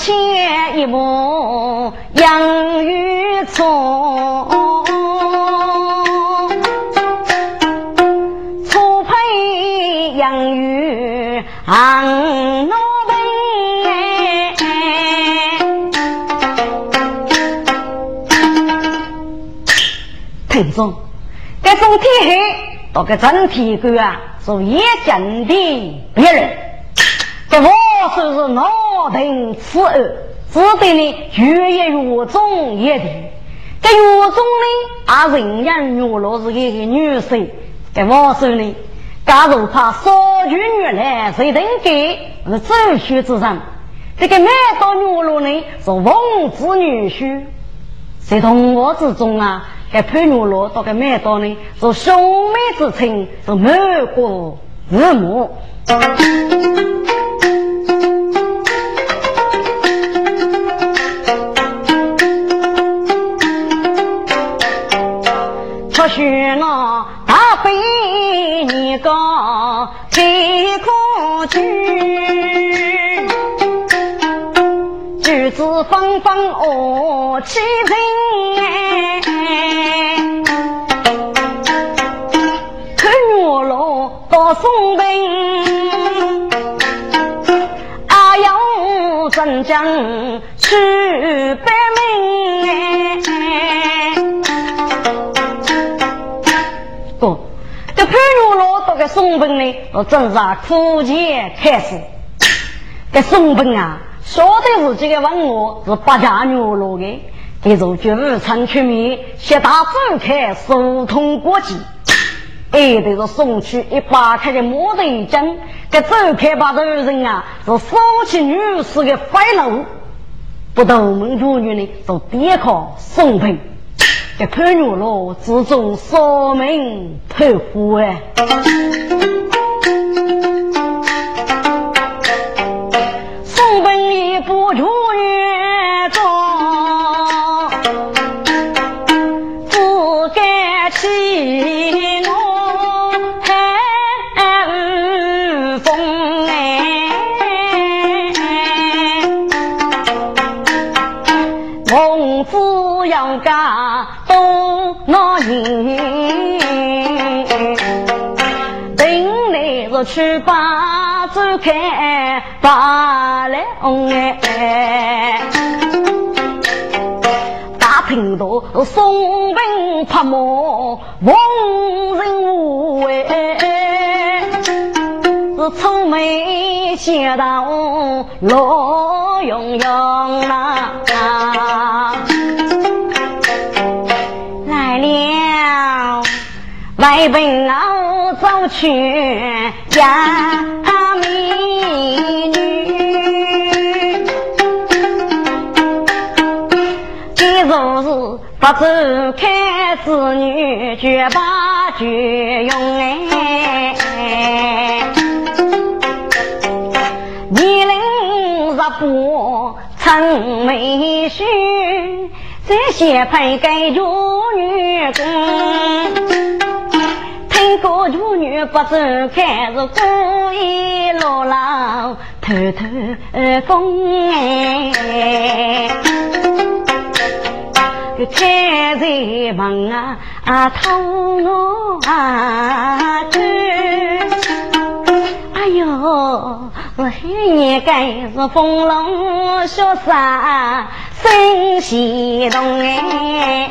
父亲一母养育错。行路奔，听说 这种天黑到个整体官啊，是也见的别人。这我说是脑顶此二，只得呢越夜越重也的。这越重呢，啊人家越老是一个女生。这我说呢。假如怕少娶女来，谁能给？是走婿之人。这个满道女路呢，是王子女婿。在同我之中啊，这潘女路到个满道呢，是兄妹之情，是满国日母。出去呢？被你告最可惧，举子纷纷恶欺人，看我罗到松平，阿要镇江去百名。潘玉罗到个松本呢，我正是苦节开始。这松本啊，晓得自己的文物是八家女罗的，给如绝无常出面，写大走开，疏通国际。哎，这个送去一把开的木头针，这走开把这人啊，是夫妻女士的快乐。不懂门主女呢，就别靠松本。一盘玉罗自中烧门投虎哎，宋本一不如月中，不敢起我寒风哎，孟子要嫁。那年，等来是去把走开，把来红哎，大厅头松兵拍马，王人武哎，是愁眉斜到罗永永啊。外奔老走去呀，美女，今若是不走开子女，绝把绝用哎。年龄十八成美婿，这些配给做女工。个处女不走开，是故意落浪偷偷风哎。个开在门啊啊，偷我啊偷。哎呦，是黑夜该是风龙雪山心西动哎。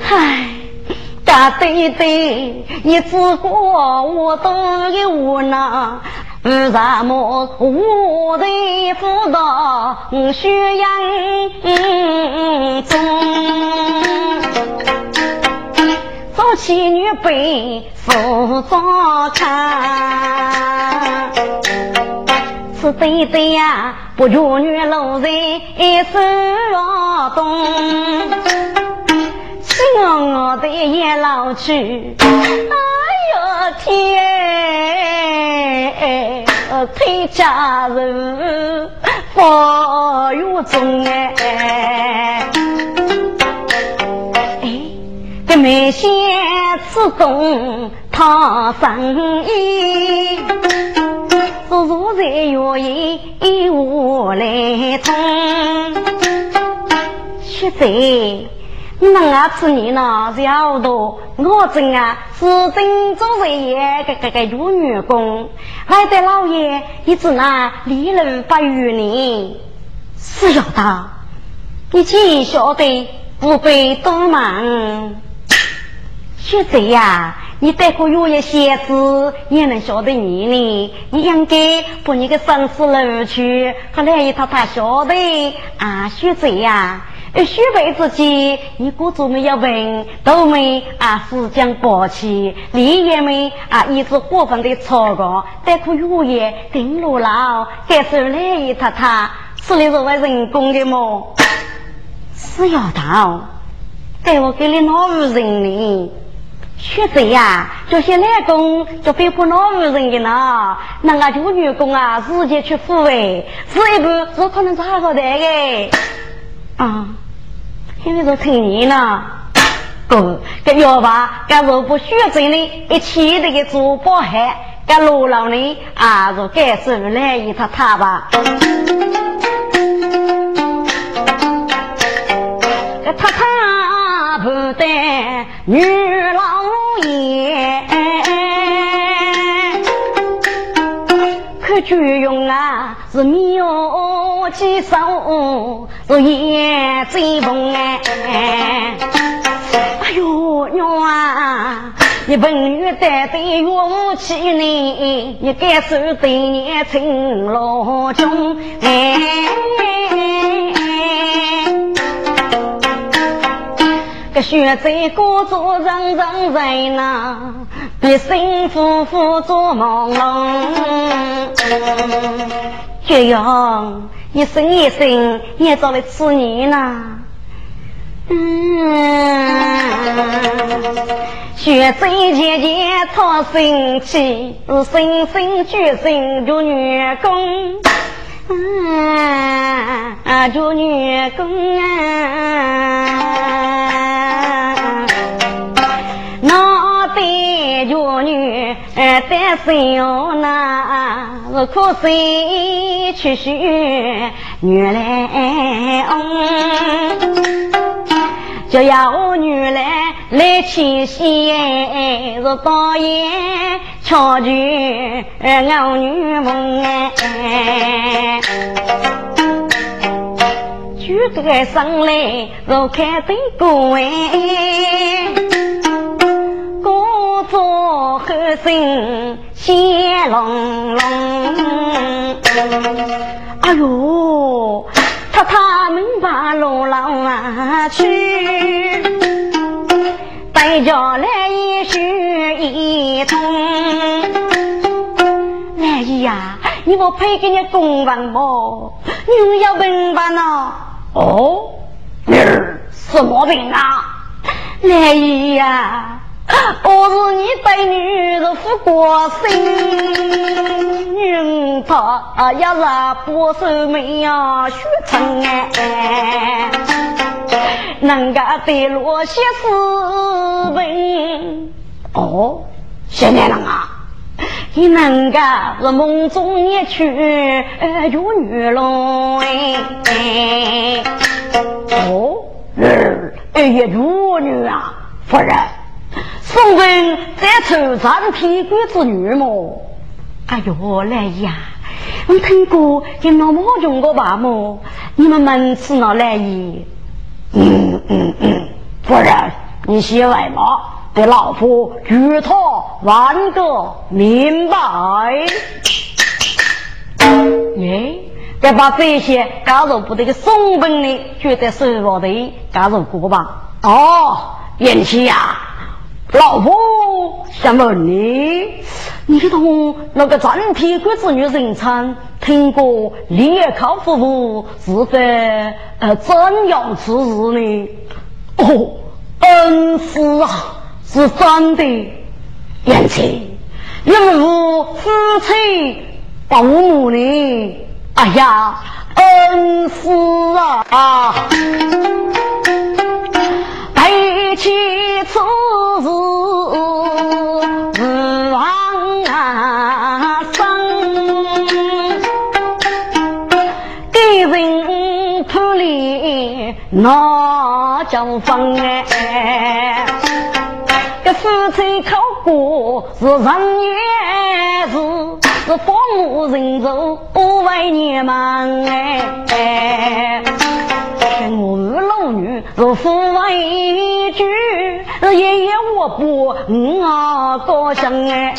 嗨。大对对，你只管我都有无奈，为什么我的辅导血养中？做妻女背负早餐，是对对呀，不如女老人手动。我我的也老去，哎哟天，推家人发月中哎，哎，这梅仙自动他生意，如如在月夜我来通，现在。你那啊，此年呢，小多我真啊，是真做人业个个个女员工，还得老爷一直那立了八余年。是要的，你既晓得不必多忙。现在呀，你带个月夜鞋子也能晓得你呢，你应该把你个生死路去和来一套他晓得啊，学在呀。许辈子间，你姑祖们要问，都没啊，思将抱起，李爷们啊，一直过分的吵个，但可月夜顶落老，该是来一太太，是你作为人工的么？是要到，该我给你哪户人呢？学者呀，这些来工就别不哪户人的呢？那个就员工啊，直接去抚慰，这一步是可能查不得的。啊，现在都成年了，哥，这要把这若不学真的，一起的给做包海，这罗老呢啊，就该是来一他他吧。这他他不得女老爷。举用啊，是妙计手，是眼贼风哎！哎呦娘啊！你文女带对岳母妻呢？你该受对年情老中哎！学在工作人人人呐，一生夫妇做忙碌，这样一生一生也找来吃年呐。嗯，学在姐姐操心气，是生生决心做女工。啊，做女工啊，女单身哟，那是苦心去学女来就要女来来牵线，是导演巧举我女梦哎，举得上来如开灯光哎，工作后生显隆隆，哎呦。他他们把路郎啊去，带着来一许一通。来姨呀，你不配给你公文么？你要文办呢？哦，儿什么病啊？来姨呀。我是你对女人富过心，女他也是不守门呀，学成哎，能够对落些斯文哦，现在人啊，你能够是梦中一曲有女郎哎，哦，哎呀，有女啊，夫人。宋文在愁长天官之女么？哎呦，来呀！我听过跟老毛用过吧么？你们门次哪来意？嗯嗯嗯，夫人，你先外吗？对老夫举头万个明白。耶，再把这些加入部队的宋文呢，就在收获的加入过吧。哦，元气呀！老婆想问你，你同那个张天官子女人称，听过列考服务是在呃怎样之日呢？哦，恩师啊，是真的。言情，因为夫妻不母呢？哎呀，恩师啊，背起此事无啊生，给人铺里那叫风哎，这夫妻考过是人也是。是父母人走不为年忙哎，跟我二老女是父为主，是爷爷我不我高兴哎。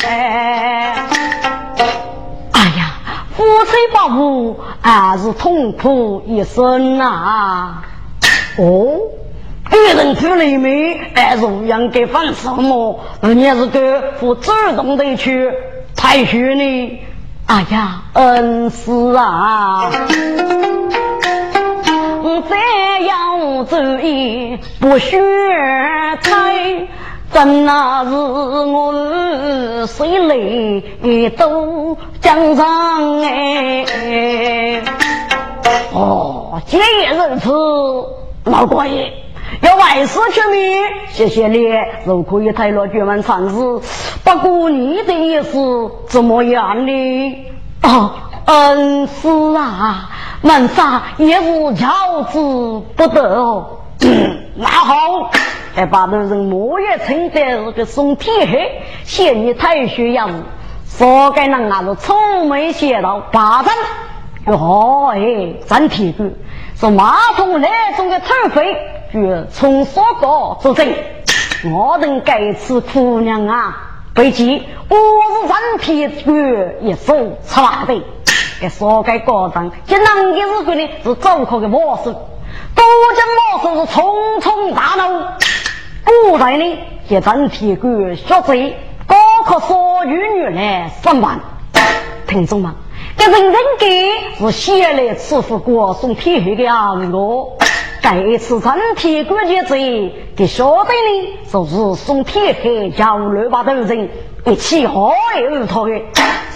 哎呀，夫妻不和还是痛苦一生呐。哦，别人出里面还是应该放什么？你是个不主动的去。太虚呢！哎呀，恩师啊，要注意不学才，真那是我谁来都江上哎！哦，今日如此，老官爷。要外事出面，谢谢你，如可以退了绝门禅师。不过你的意思怎么样呢？哦，恩师啊，门上也是求之不得哦。那好，还把那人莫也称得个送天黑，嫌你太需要，说该人啊是聪明邪道，八成。哟哎，真铁骨，是马桶来中的土匪。就从所告作证，我等该此姑娘啊，背记我是人体绝一手差的，给说该高张，这男的日子呢是走可的魔术，多见魔术是重重大怒。古代呢，这人体官学贼，高考所女女来上班，听众们，这人人给是先来赐福过送天黑的样子。这次整体关键贼给晓得呢，就是送铁黑叫六把头人一起好来讨的，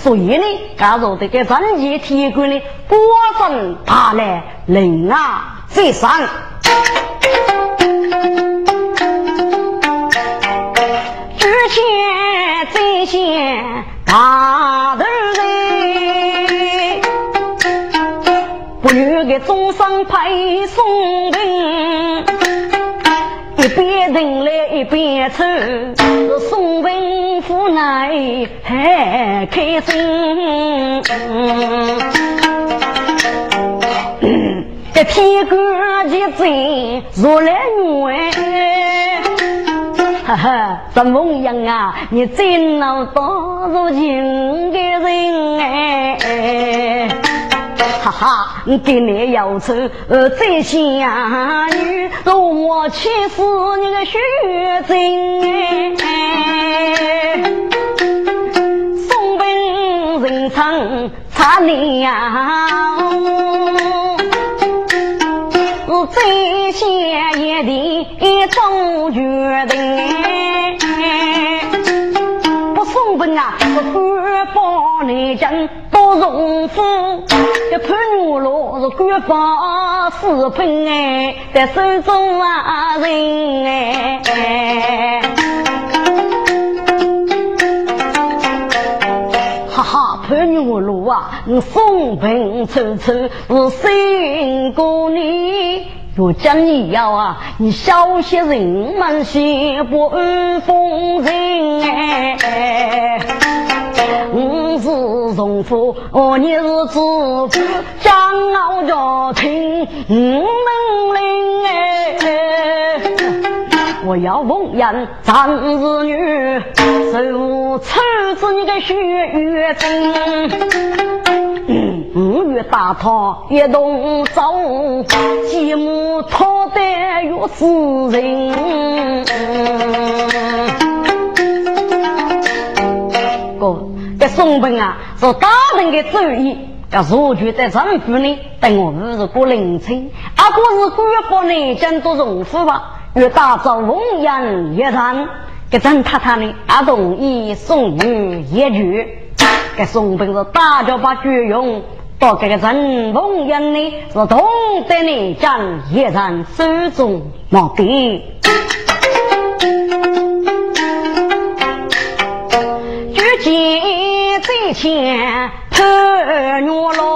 所以呢，加入这个整体铁棍呢，果真他来人啊最上，之前最先大头人，不如给众生派送。边等来一边抽，送文府内还开心。这天官一阵如来女哈哈，怎么样啊？你真能当如今的人哎。哈哈，给你要走呃，这仙女容我气死你个血精！送本人称差你呀，是这仙也的做决定。不送本啊，是官方内政多荣夫。一盘牛肉是官方四品哎，在手中啊人哎，哈哈，盘牛肉啊，你风平处处是新过年，若讲你要啊，你小些人们先不安风尘哎。我是荣夫，哦，你是知府，骄傲家庭五门铃哎。我要奉人长日女，受处置你个血月真。五月大堂一同走，继母讨得岳夫人。哥这宋本啊，是大人的主意，要入住在政府呢。等我们是过凌晨，阿哥是官方呢，讲都荣府吧。越大造龙阳一场，给张太太呢，阿同意送女一句，给送本是大家把举用，到这个陈凤英呢是同得你将一人手中毛笔，举起最前拍牛郎。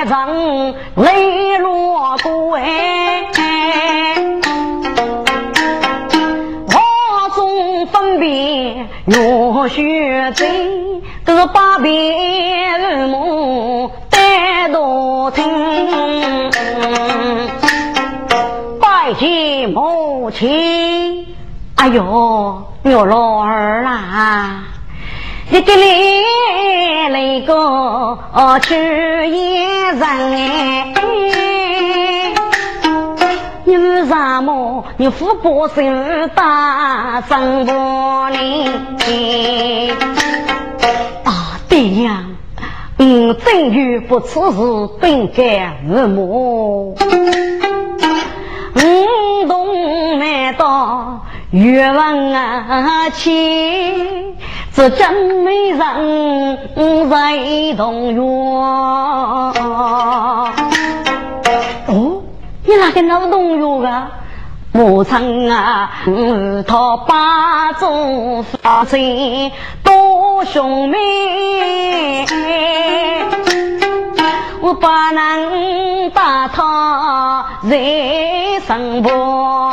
人泪落归，我中分别若雪醉，这八边母带多听，拜见母亲。哎呦，牛老儿啦！一个来那个去一人哎，你为什么你父不生大生活呢？啊，对呀，嗯，正欲不此事本该父母，嗯，东来到越问啊亲。这真美人在同院。哦，你哪个老同院啊？我曾啊，他八祖父亲多兄妹，我不能把他人生过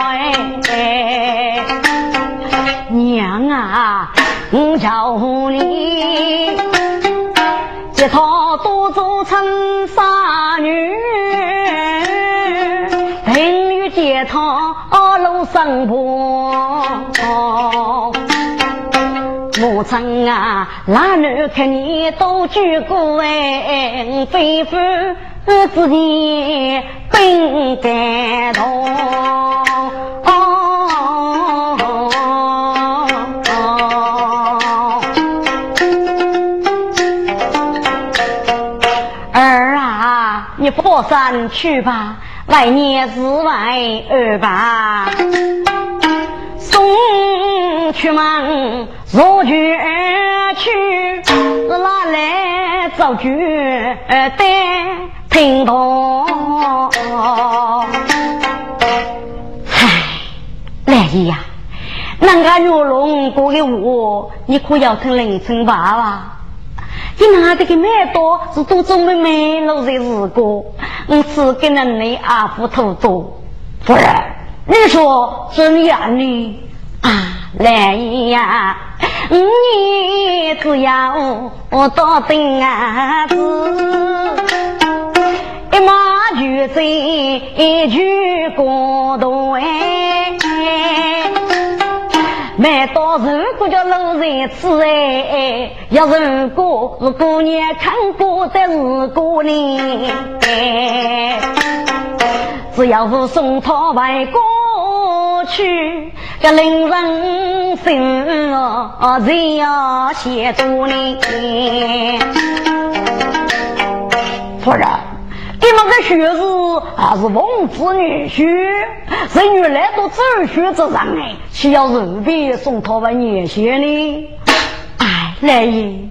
娘啊！我叫你，接他多做成杀女，等于接他路生婆。母亲啊，那女看你多举过哎，非夫自己本该痛。佛山去吧，来年日外二吧。送去忙，若去而去，哪来造句得听懂？唉，来姨呀，那个玉龙过的我，你可要听凌晨爸爸。你拿这个麦多是多种的麦路在日过，我只给了你阿福土多。夫人，你说怎样呢？来呀，你只要我多等啊子，一马就走，一句过多哎。买到如果叫路人吃哎，要如果是姑娘看过的如果呢，只要是送他外过去，这令人心啊，人要写着呢，夫人。你们个学子还是王子女婿，是原来都走学之人哎，岂要肉皮送他们年限呢？哎，来爷，你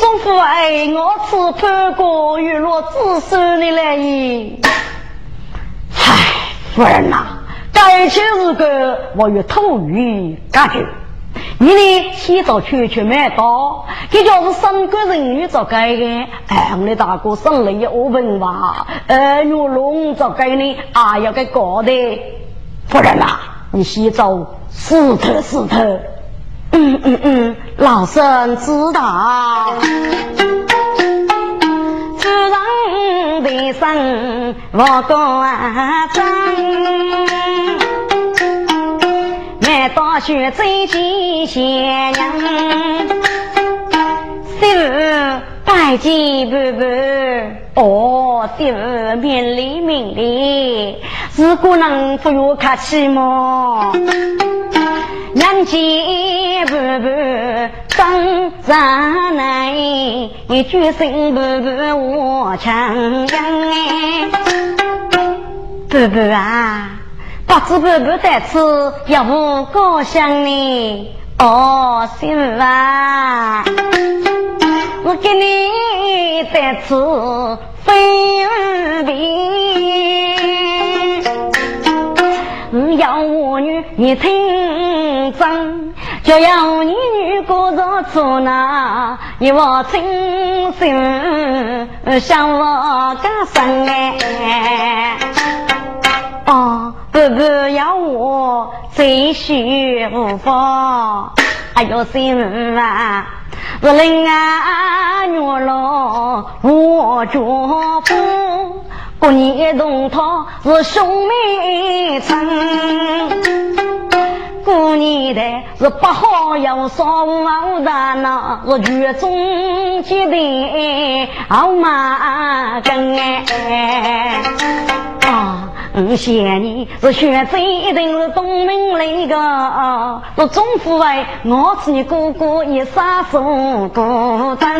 总不爱我吃潘果玉落子孙的来爷？唉，夫人呐，该些日子我与土语感觉。你呢？洗澡去去买刀，这就是三个人女做该的。哎，我的大哥生了一五分吧？呃，女龙做该呢？啊，要给搞的。夫人呐，你洗澡死头死头。嗯嗯嗯，老身知道。自然的生，我干真。大雪最吉祥，媳妇拜见婆婆，哦，媳妇面里面里，如果能不要客气么？娘见婆婆当咱来，一句声婆婆我强养哎，婆婆啊。不知不不在此，要不高兴呢？哦，媳妇啊，我给你在此分别，要我女你听真，就要你女过着处那，你我真心向我干生哎。哦，不不要我再续无法，哎呦，心妇啊，我令啊女老我丈夫，过年同他是兄妹亲，过年的是不好要烧毛蛋呐，是剧中结的好马根哎啊。我想你是学子，一定是东门来个。我中父哎，我是你哥哥，一杀手孤单。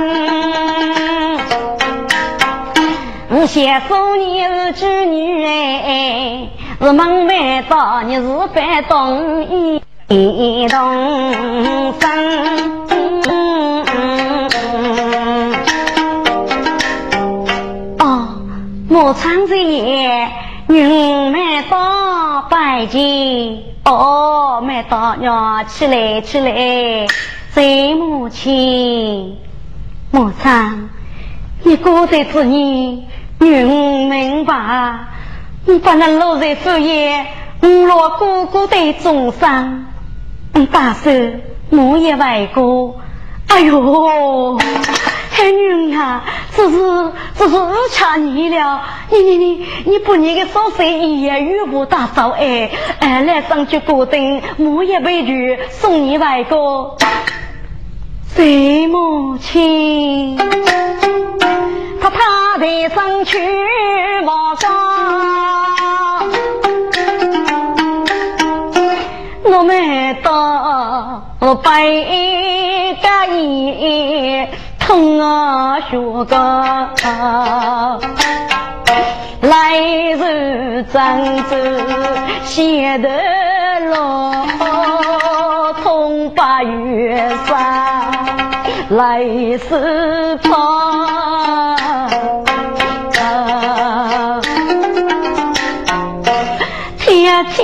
我想说你是织女哎，是门外道，你是白东一东生。哦，我唱着也。女们到拜见，哦，们到娘起来起来，在母亲，母亲，你过得子女，女明白，你把那落在树叶，我落哥哥的重伤，你大手我也外过，哎呦！太女啊，这是这是误掐你了！你你你你不你个少岁一夜雨不打扫哎哎来上去过灯，我也被拒送你外公。谁母亲？他他的上去马上，我们到白家一。痛啊，学个来日长子写的落，痛把月山来世怕。天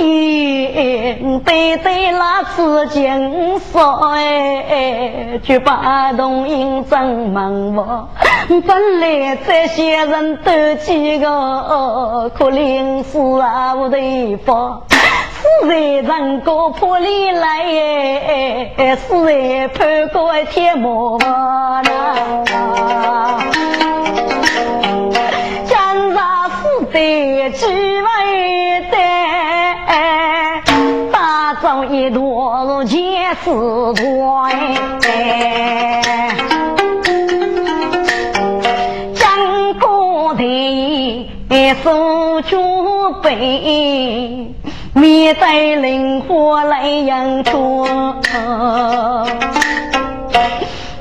天对对那紫金说哎，就把东营真忙我。本来这些人都几个可怜死啊我的方，死在人高坡里来哎，死在潘过天魔那。江上死在几朵结丝团，江过头手举杯，面带灵火来迎春。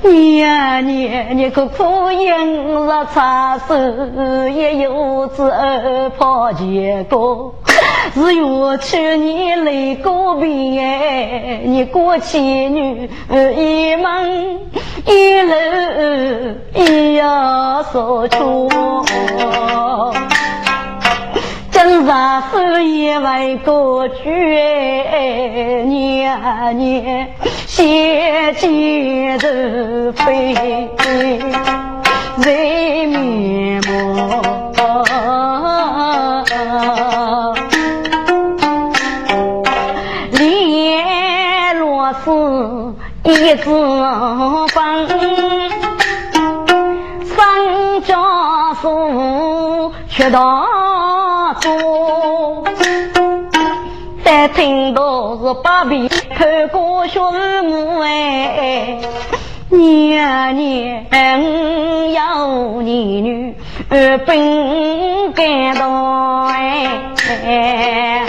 你呀你，你可苦饮热茶水，也有子儿泡结果。是我去年来过别，你过妻女一门一路一要说出，真啥事也为过去，年年先见着飞人面目。一枝风，三家树却大多。但听到是八辈看过学母哎，年年有你女儿本感动哎。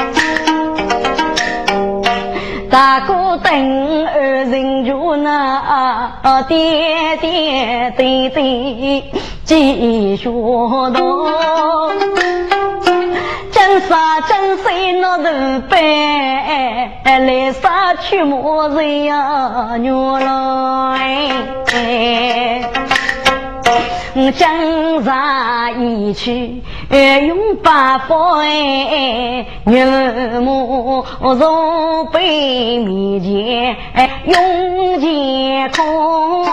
大哥等儿啊啊啊点点滴滴继续读，真是真是那头白，来杀去莫人呀，牛来。我江上一去，用八宝哎，牛母从北面前用剑空。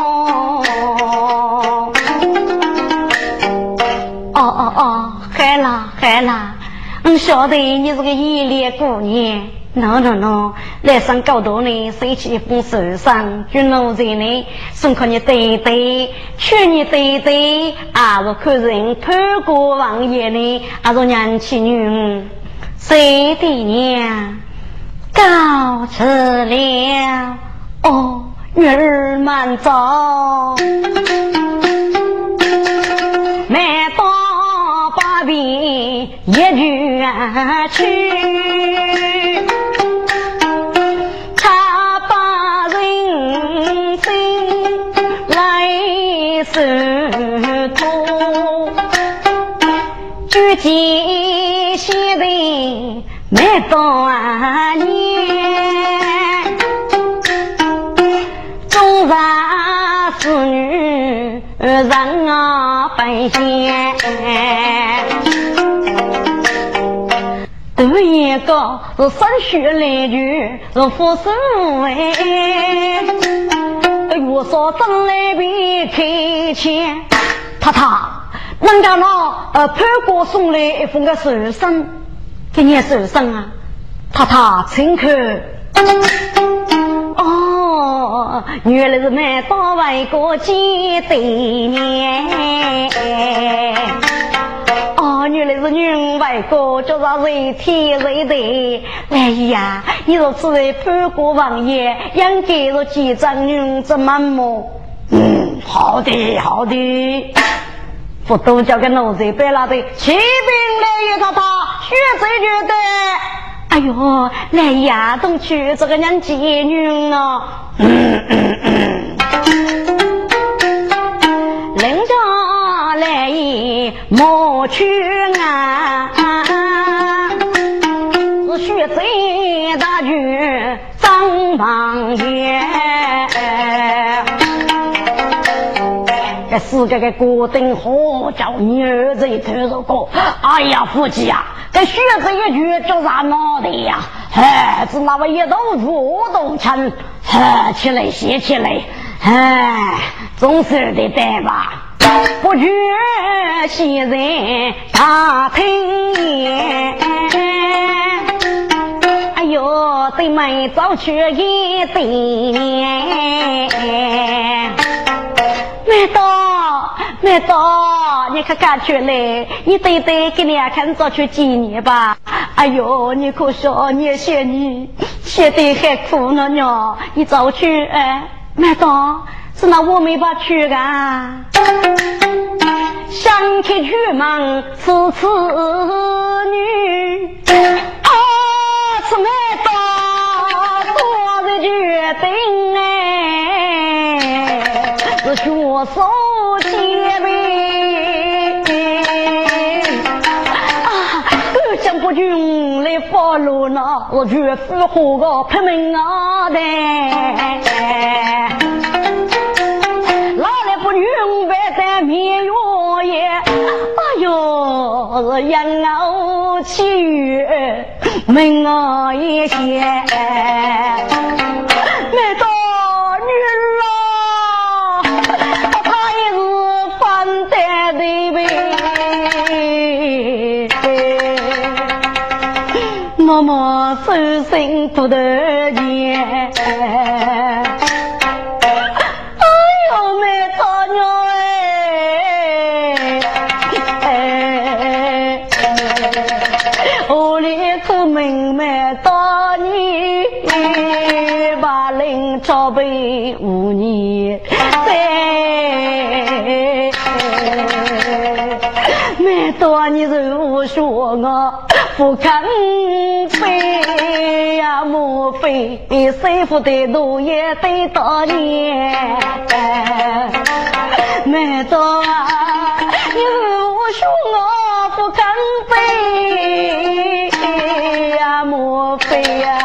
哦哦哦，海啦海啦，我晓得你是个依恋姑娘。喏喏喏，来上高头呢，收起一封手上，君奴在内，送给你对对，娶你对对，啊，若看人潘国王爷呢，啊，若娘亲女，谁的娘告辞了？哦，女儿慢走，满到八边一句去。几些人没多年，中上子女人啊分仙，第一个是生血来句是富士哎，我说真来别开钱，太太。人家那呃潘哥送来一封个手信，给你手信啊，太太请看。哦，原来是买到外国见对面。哦，原来是女外国叫啥人天人的。哎呀，你若此位潘国王爷应该是几张女子满目。嗯，好的，好的。不都交给奴才白拉的，骑兵来一套套，血贼绝对。哎呦，来呀，东去这个娘妓女啊！嗯嗯嗯。人家莫去啊，是血贼大军张王爷。这世界的国定好叫你儿子一头入过，哎呀，夫妻呀，这血子一句叫啥脑袋呀？哎，只那么一头肉都成，哎，起来歇起来，哎，总是得带吧。不觉现在大听言，哎呦，对门早去一对面。麦道，麦道，你可赶出来！你对对给两看早去几年吧。哎呦，你可笑，你写你写的还苦呢呢。你早去哎，难道是那我没法去啊。想起去忙是此女，啊，是麦道做的决定哎。是学生军来发落呢，我绝不和个拼命啊的。老来不明白在面月夜？哎呦，是养儿气雨，门啊一些，手心骨头尖，哎呦，没大娘哎，我里出门没大你，把人朝背五年在，没大你就说我不肯背呀，莫非师不的奴也得多年？难道你是我我不肯背呀，莫非呀，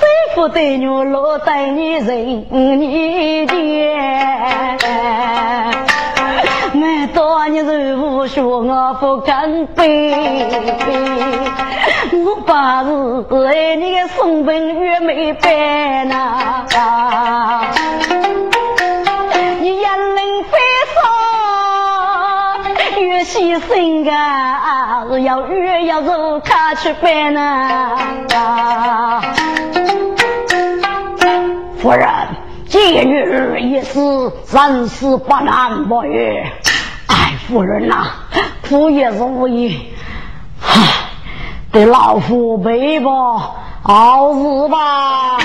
师不的女落在你人间？每多年人无说我不敢背，我把是爱你的送本月没白呐，你眼泪飞洒，越牺牲啊，要越要走卡去白呐。夫人，今日一死，生死不难不语。夫人呐，苦也是无益，唉，得老夫背吧，熬死吧。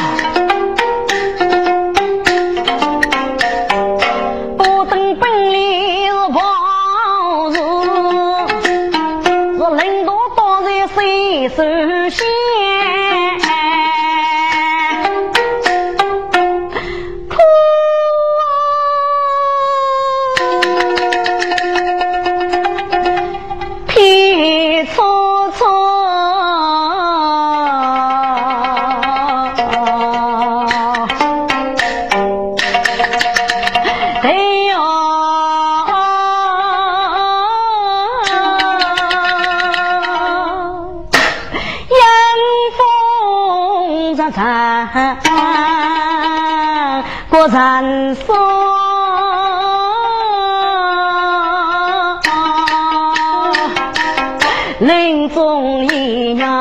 林中一样，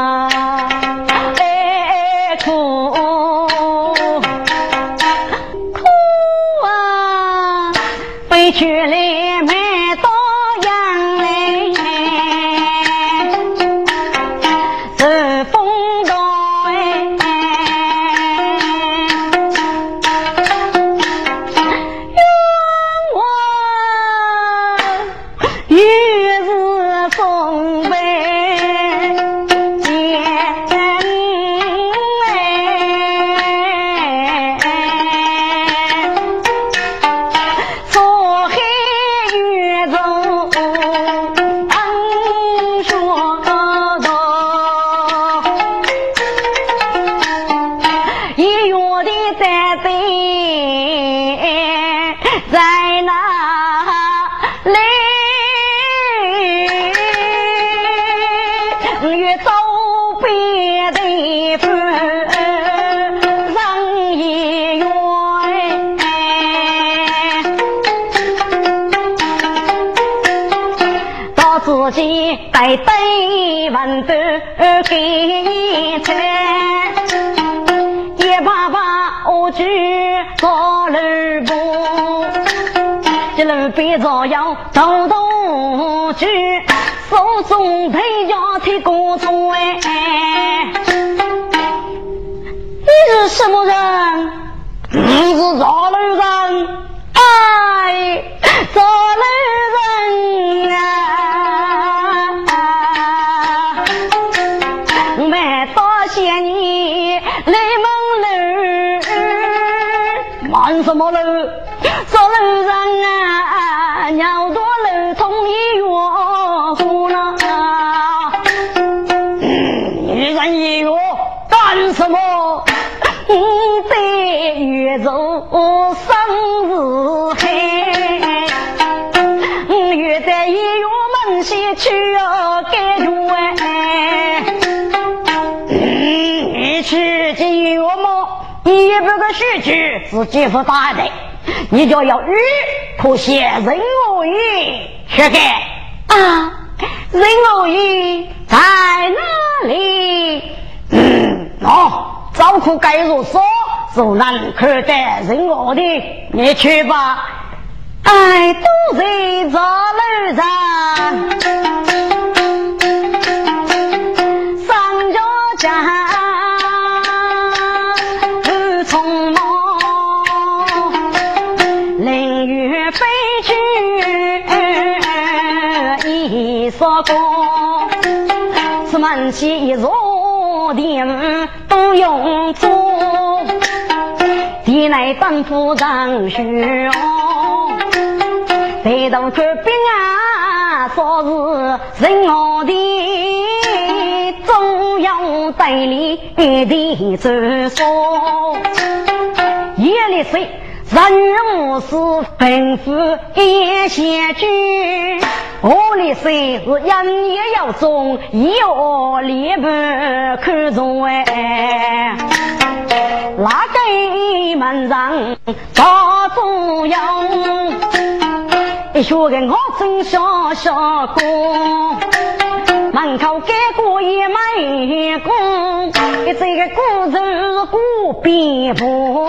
带对文都给出，一把把我举到路步，这路边照样走动去，手中提着铁锅铲哎，你是什么人？你是啥路人？月中生日黑，月在一月门前去要盖月。去进月么？一百个须知是几副大的，你就要与可写人偶语去给啊？人偶语在哪里？嗯，哦，早可该如说，是难可得人我的，你去吧。哎，都在这楼上，上着家。说过，此门前一座殿都用，殿内灯火长虚哦，抬头看边啊，说是人我的中央对里的传说，夜里睡。人无事吩咐一些句，我里虽是人也要忠，要立不看重哎。门上打主用？一学个我真小小哥，门口盖过一枚工，一这个古人古边坡。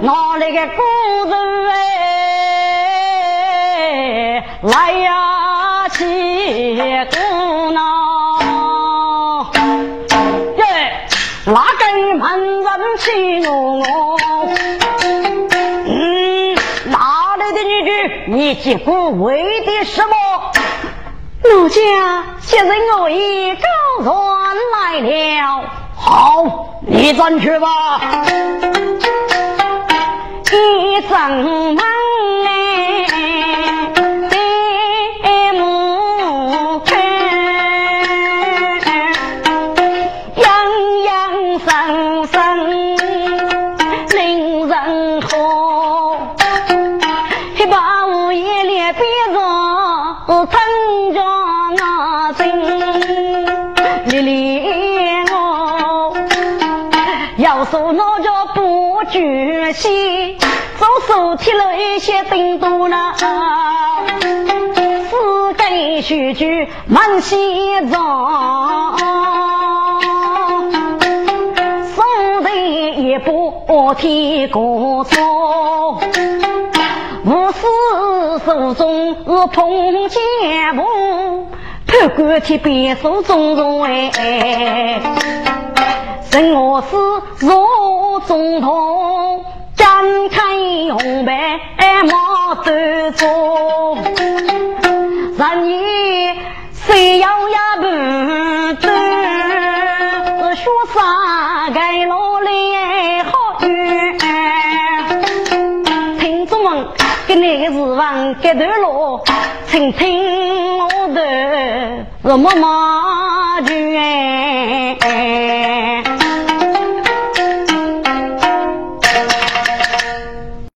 哪里个故你结果为的什么？奴家现在我已告状来了。好，你转去吧。一阵门着村庄那真，丽丽我要说那叫不绝心。手提了一些叮咚了，四根须举满西装，手提一把铁锅灶，无事手中是碰剑木，头管铁鞭手中中哎，任我是若中痛。展开红白马走走，人也谁要呀不走，学啥该努力好运。听众们，给那个厨房给头落，轻轻我的热么巾哎。